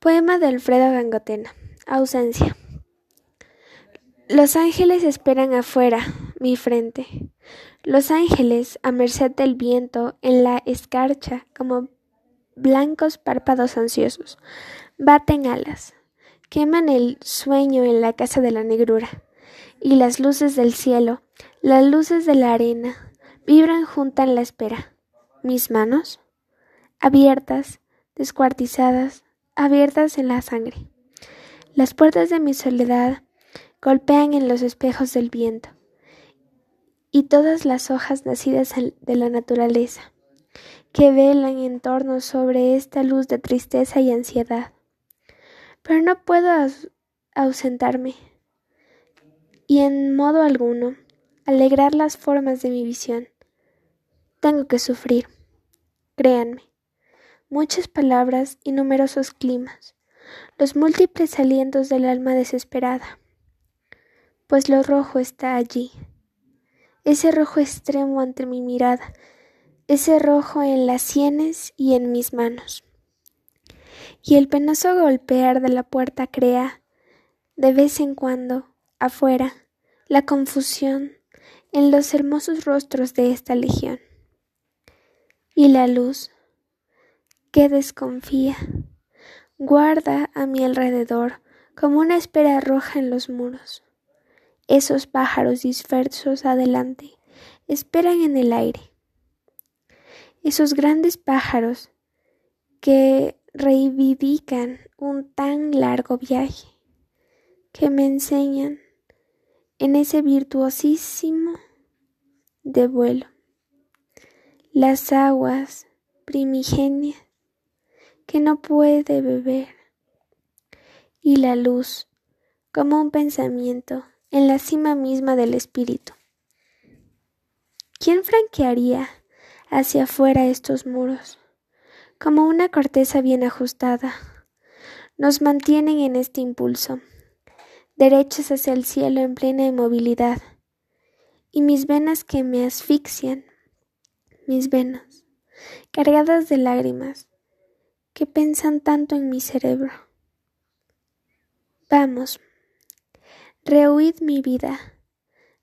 Poema de Alfredo Gangotena. Ausencia. Los ángeles esperan afuera, mi frente. Los ángeles, a merced del viento, en la escarcha, como blancos párpados ansiosos, baten alas, queman el sueño en la casa de la negrura, y las luces del cielo, las luces de la arena, vibran juntas en la espera. Mis manos, abiertas, descuartizadas, abiertas en la sangre. Las puertas de mi soledad golpean en los espejos del viento y todas las hojas nacidas de la naturaleza que velan en torno sobre esta luz de tristeza y ansiedad. Pero no puedo ausentarme y en modo alguno alegrar las formas de mi visión. Tengo que sufrir, créanme, muchas palabras y numerosos climas, los múltiples alientos del alma desesperada, pues lo rojo está allí, ese rojo extremo ante mi mirada, ese rojo en las sienes y en mis manos. Y el penoso golpear de la puerta crea, de vez en cuando, afuera, la confusión en los hermosos rostros de esta legión. Y la luz, que desconfía, guarda a mi alrededor como una espera roja en los muros. Esos pájaros dispersos adelante esperan en el aire. Esos grandes pájaros que reivindican un tan largo viaje, que me enseñan en ese virtuosísimo de vuelo. Las aguas primigenias que no puede beber y la luz como un pensamiento en la cima misma del espíritu. ¿Quién franquearía hacia afuera estos muros? Como una corteza bien ajustada, nos mantienen en este impulso, derechos hacia el cielo en plena inmovilidad, y mis venas que me asfixian, mis venas, cargadas de lágrimas, que pensan tanto en mi cerebro. Vamos, Rehuid mi vida,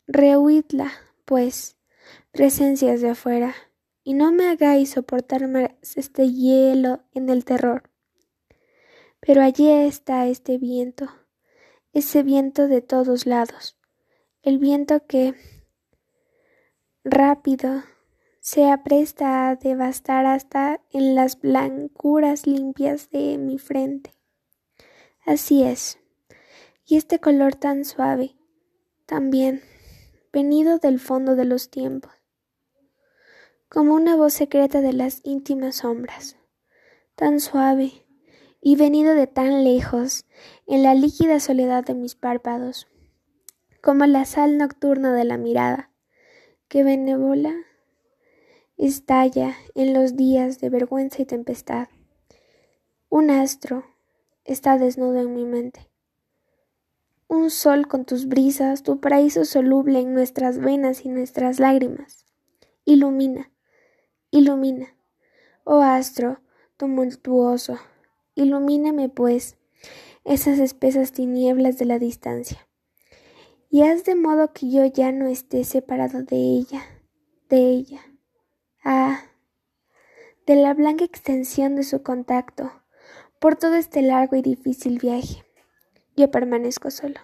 rehuidla, pues, presencias de afuera, y no me hagáis soportar más este hielo en el terror. Pero allí está este viento, ese viento de todos lados, el viento que rápido se apresta a devastar hasta en las blancuras limpias de mi frente. Así es y este color tan suave, también, venido del fondo de los tiempos, como una voz secreta de las íntimas sombras, tan suave y venido de tan lejos en la líquida soledad de mis párpados, como la sal nocturna de la mirada, que benévola estalla en los días de vergüenza y tempestad. Un astro está desnudo en mi mente un sol con tus brisas, tu paraíso soluble en nuestras venas y nuestras lágrimas. Ilumina, ilumina, oh astro tumultuoso, ilumíname pues esas espesas tinieblas de la distancia, y haz de modo que yo ya no esté separado de ella, de ella. De la blanca extensión de su contacto, por todo este largo y difícil viaje yo permanezco solo.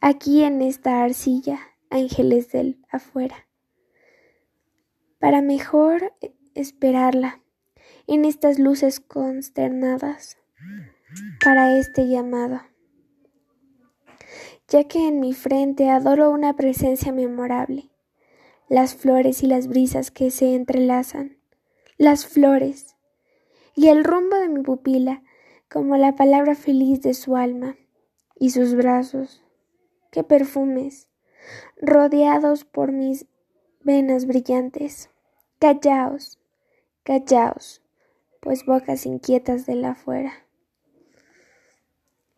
Aquí en esta arcilla, ángeles del afuera. Para mejor esperarla en estas luces consternadas para este llamado. Ya que en mi frente adoro una presencia memorable, las flores y las brisas que se entrelazan, las flores y el rumbo de mi pupila como la palabra feliz de su alma y sus brazos. ¡Qué perfumes! rodeados por mis venas brillantes. Callaos, callaos, pues bocas inquietas de la afuera.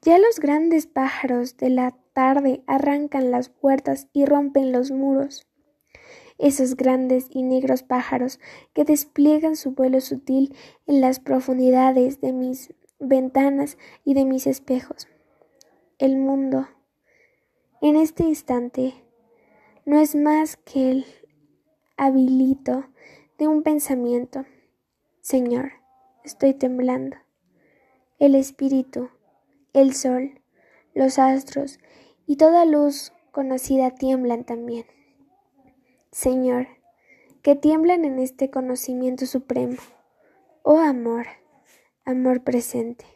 Ya los grandes pájaros de la tarde arrancan las puertas y rompen los muros. Esos grandes y negros pájaros que despliegan su vuelo sutil en las profundidades de mis ventanas y de mis espejos. El mundo, en este instante, no es más que el habilito de un pensamiento. Señor, estoy temblando. El espíritu, el sol, los astros y toda luz conocida tiemblan también. Señor, que tiemblan en este conocimiento supremo. Oh amor, amor presente.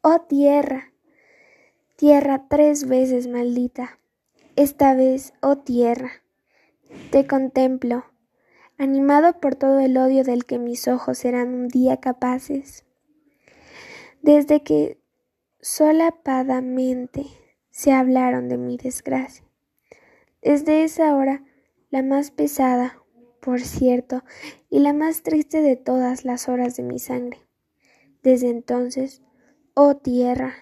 Oh tierra, tierra tres veces maldita. Esta vez, oh tierra, te contemplo, animado por todo el odio del que mis ojos serán un día capaces. Desde que solapadamente se hablaron de mi desgracia. Desde esa hora, la más pesada, por cierto, y la más triste de todas las horas de mi sangre. Desde entonces, oh tierra,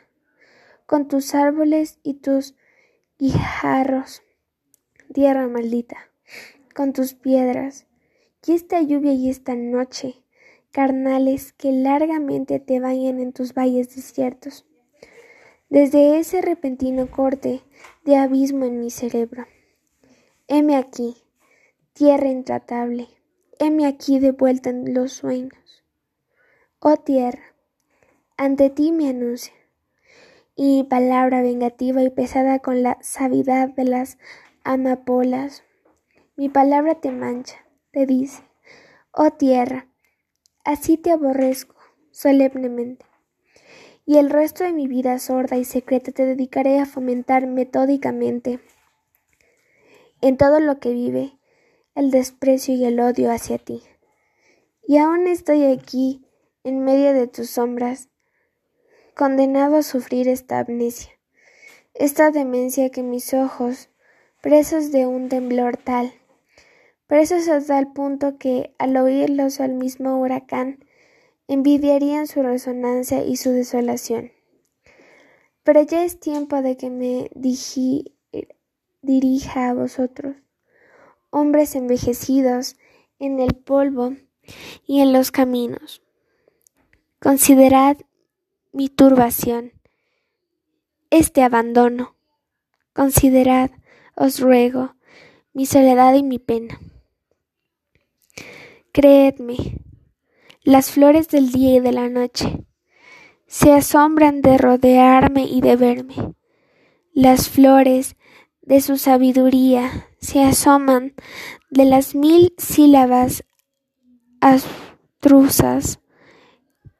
con tus árboles y tus guijarros, tierra maldita, con tus piedras, y esta lluvia y esta noche, carnales que largamente te bañan en tus valles desiertos, desde ese repentino corte de abismo en mi cerebro. Heme aquí, tierra intratable, heme aquí de vuelta en los sueños. Oh tierra, ante ti me anuncia, y palabra vengativa y pesada con la sabiedad de las amapolas. Mi palabra te mancha, te dice, oh tierra, así te aborrezco solemnemente y el resto de mi vida sorda y secreta te dedicaré a fomentar metódicamente en todo lo que vive el desprecio y el odio hacia ti. Y aún estoy aquí, en medio de tus sombras, condenado a sufrir esta amnesia, esta demencia que mis ojos, presos de un temblor tal, presos a tal punto que al oírlos al mismo huracán, envidiarían su resonancia y su desolación. Pero ya es tiempo de que me dirija a vosotros, hombres envejecidos en el polvo y en los caminos. Considerad mi turbación, este abandono. Considerad, os ruego, mi soledad y mi pena. Creedme, las flores del día y de la noche se asombran de rodearme y de verme. Las flores de su sabiduría se asoman de las mil sílabas abstrusas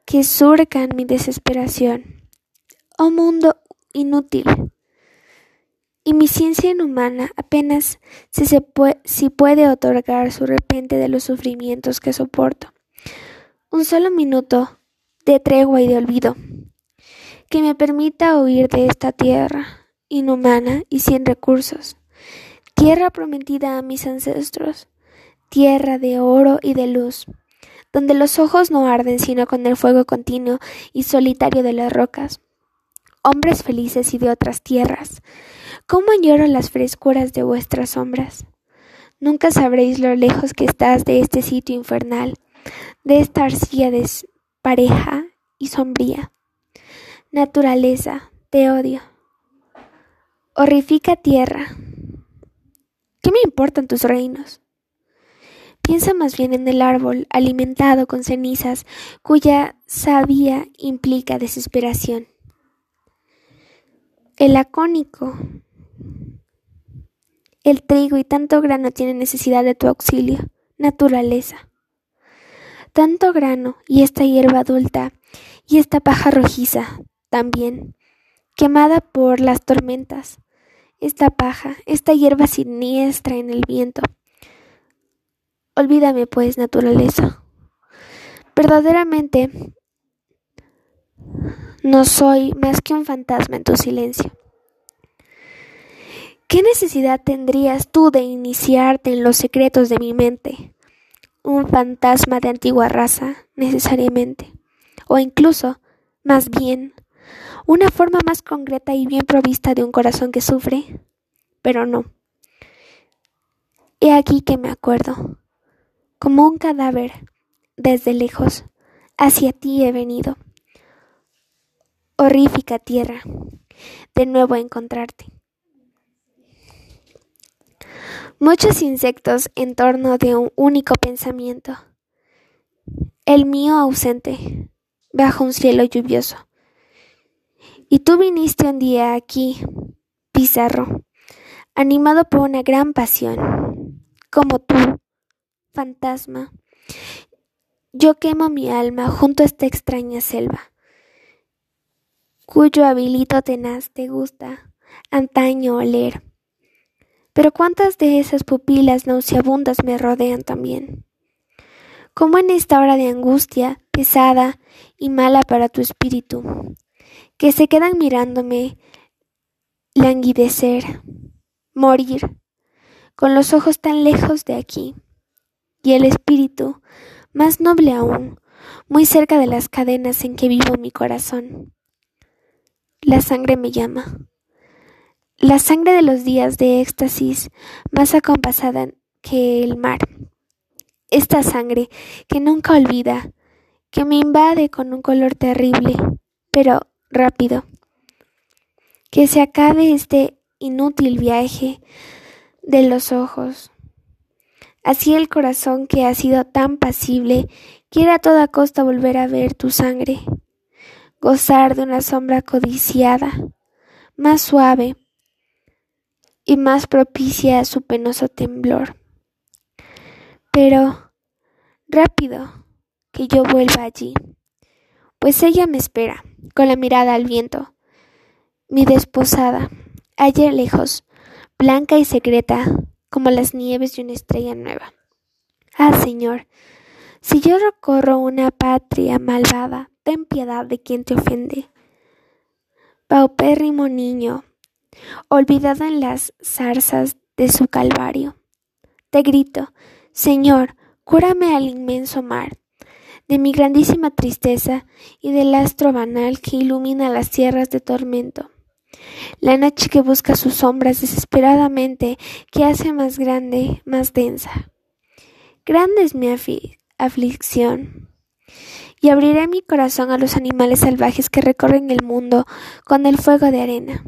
que surcan mi desesperación. Oh mundo inútil. Y mi ciencia inhumana apenas si, si puede otorgar su repente de los sufrimientos que soporto un solo minuto de tregua y de olvido, que me permita huir de esta tierra inhumana y sin recursos, tierra prometida a mis ancestros, tierra de oro y de luz, donde los ojos no arden sino con el fuego continuo y solitario de las rocas. Hombres felices y de otras tierras, ¿cómo añoro las frescuras de vuestras sombras? Nunca sabréis lo lejos que estás de este sitio infernal, de esta arcilla pareja y sombría. Naturaleza, te odio. Horrifica tierra. ¿Qué me importan tus reinos? Piensa más bien en el árbol alimentado con cenizas cuya savia implica desesperación. El lacónico, el trigo y tanto grano tienen necesidad de tu auxilio, naturaleza tanto grano y esta hierba adulta y esta paja rojiza también, quemada por las tormentas, esta paja, esta hierba siniestra en el viento. Olvídame, pues, naturaleza. Verdaderamente no soy más que un fantasma en tu silencio. ¿Qué necesidad tendrías tú de iniciarte en los secretos de mi mente? Un fantasma de antigua raza, necesariamente, o incluso, más bien, una forma más concreta y bien provista de un corazón que sufre, pero no. He aquí que me acuerdo, como un cadáver, desde lejos, hacia ti he venido. Horrífica tierra, de nuevo a encontrarte. Muchos insectos en torno de un único pensamiento. El mío ausente, bajo un cielo lluvioso. Y tú viniste un día aquí, Pizarro, animado por una gran pasión, como tú, fantasma. Yo quemo mi alma junto a esta extraña selva, cuyo habilito tenaz te gusta antaño oler. Pero cuántas de esas pupilas nauseabundas me rodean también. Como en esta hora de angustia pesada y mala para tu espíritu, que se quedan mirándome languidecer, morir, con los ojos tan lejos de aquí, y el espíritu, más noble aún, muy cerca de las cadenas en que vivo mi corazón. La sangre me llama. La sangre de los días de éxtasis, más acompasada que el mar. Esta sangre que nunca olvida, que me invade con un color terrible, pero rápido. Que se acabe este inútil viaje de los ojos. Así el corazón que ha sido tan pasible quiere a toda costa volver a ver tu sangre, gozar de una sombra codiciada, más suave y más propicia a su penoso temblor. Pero, rápido, que yo vuelva allí, pues ella me espera con la mirada al viento. Mi desposada, allá lejos, blanca y secreta, como las nieves de una estrella nueva. Ah, Señor, si yo recorro una patria malvada, ten piedad de quien te ofende. Paupérrimo niño, olvidado en las zarzas de su calvario. Te grito, Señor, cúrame al inmenso mar, de mi grandísima tristeza y del astro banal que ilumina las tierras de tormento. La noche que busca sus sombras desesperadamente, que hace más grande, más densa. Grande es mi aflicción. Y abriré mi corazón a los animales salvajes que recorren el mundo con el fuego de arena.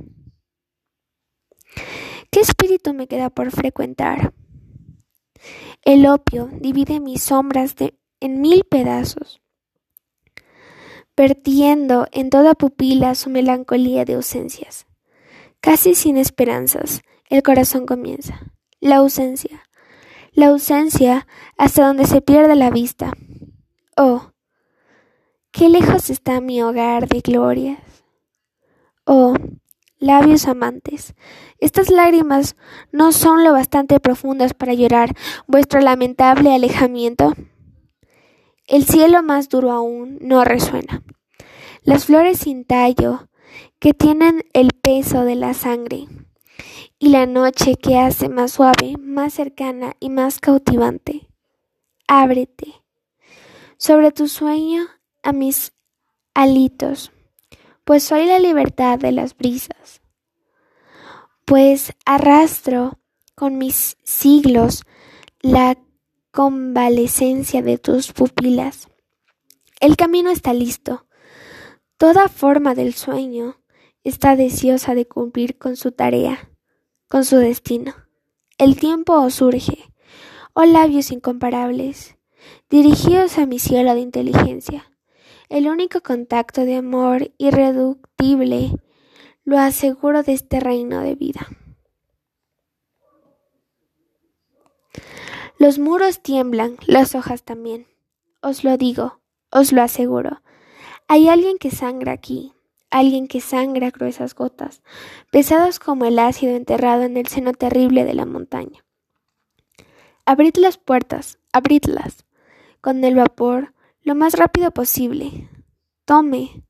¿Qué espíritu me queda por frecuentar? El opio divide mis sombras de en mil pedazos, vertiendo en toda pupila su melancolía de ausencias. Casi sin esperanzas, el corazón comienza. La ausencia. La ausencia hasta donde se pierde la vista. Oh, qué lejos está mi hogar de glorias. Oh, labios amantes, estas lágrimas no son lo bastante profundas para llorar vuestro lamentable alejamiento. El cielo más duro aún no resuena. Las flores sin tallo, que tienen el peso de la sangre, y la noche que hace más suave, más cercana y más cautivante. Ábrete sobre tu sueño a mis alitos, pues soy la libertad de las brisas, pues arrastro con mis siglos la convalecencia de tus pupilas. El camino está listo. Toda forma del sueño está deseosa de cumplir con su tarea, con su destino. El tiempo os urge, oh labios incomparables, dirigidos a mi cielo de inteligencia. El único contacto de amor irreductible lo aseguro de este reino de vida. Los muros tiemblan, las hojas también. Os lo digo, os lo aseguro. Hay alguien que sangra aquí, alguien que sangra gruesas gotas, pesadas como el ácido enterrado en el seno terrible de la montaña. Abrid las puertas, abridlas, con el vapor, lo más rápido posible. Tome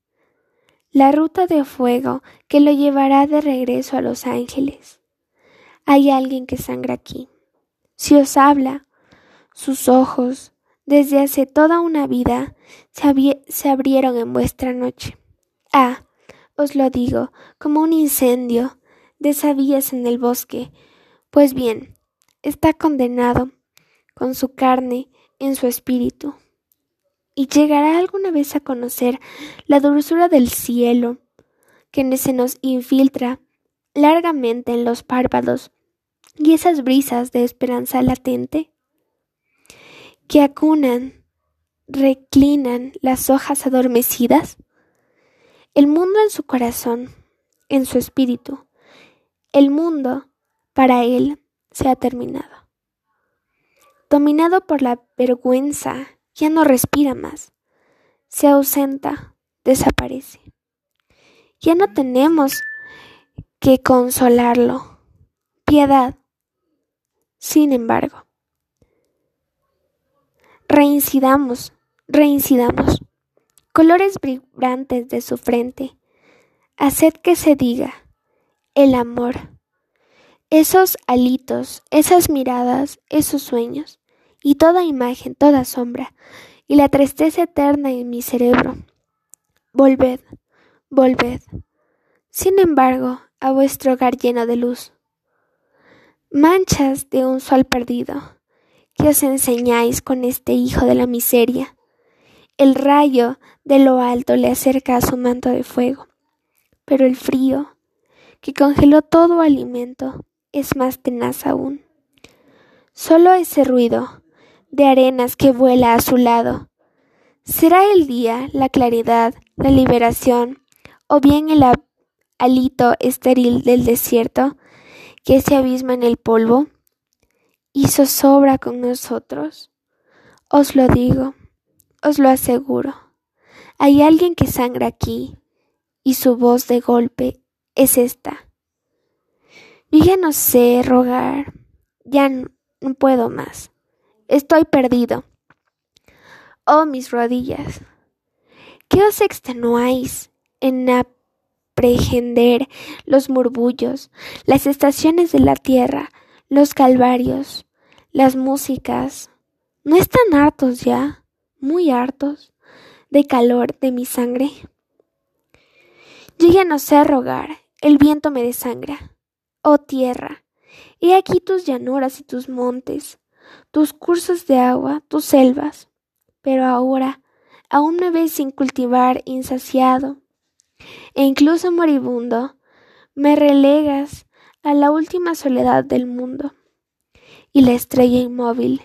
la ruta de fuego que lo llevará de regreso a Los Ángeles. Hay alguien que sangra aquí. Si os habla, sus ojos, desde hace toda una vida, se, abrieron en vuestra noche. Ah, os lo digo, como un incendio de sabías en el bosque. Pues bien, está condenado, con su carne, en su espíritu. Y llegará alguna vez a conocer la dulzura del cielo que se nos infiltra largamente en los párpados y esas brisas de esperanza latente que acunan, reclinan las hojas adormecidas, el mundo en su corazón, en su espíritu, el mundo para él se ha terminado. Dominado por la vergüenza, ya no respira más, se ausenta, desaparece. Ya no tenemos que consolarlo. Piedad. Sin embargo, reincidamos, reincidamos. Colores vibrantes de su frente. Haced que se diga el amor. Esos alitos, esas miradas, esos sueños, y toda imagen, toda sombra, y la tristeza eterna en mi cerebro. Volved, volved, sin embargo, a vuestro hogar lleno de luz. Manchas de un sol perdido, que os enseñáis con este hijo de la miseria. El rayo de lo alto le acerca a su manto de fuego, pero el frío, que congeló todo alimento, es más tenaz aún. Solo ese ruido de arenas que vuela a su lado. ¿Será el día, la claridad, la liberación, o bien el alito estéril del desierto que se abisma en el polvo y zozobra con nosotros? Os lo digo, os lo aseguro. Hay alguien que sangra aquí y su voz de golpe es esta. Yo ya no sé rogar, ya no, no puedo más. Estoy perdido. Oh, mis rodillas, ¿qué os extenuáis en aprehender los murmullos, las estaciones de la tierra, los calvarios, las músicas? ¿No están hartos ya, muy hartos, de calor de mi sangre? Yo ya no sé rogar, el viento me desangra. Oh tierra, he aquí tus llanuras y tus montes, tus cursos de agua, tus selvas. Pero ahora aún me ves sin cultivar, insaciado, e incluso moribundo, me relegas a la última soledad del mundo. Y la estrella inmóvil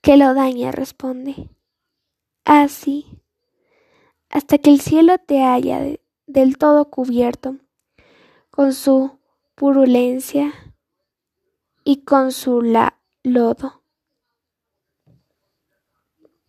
que lo daña responde, así, hasta que el cielo te haya del todo cubierto con su purulencia y con su lodo.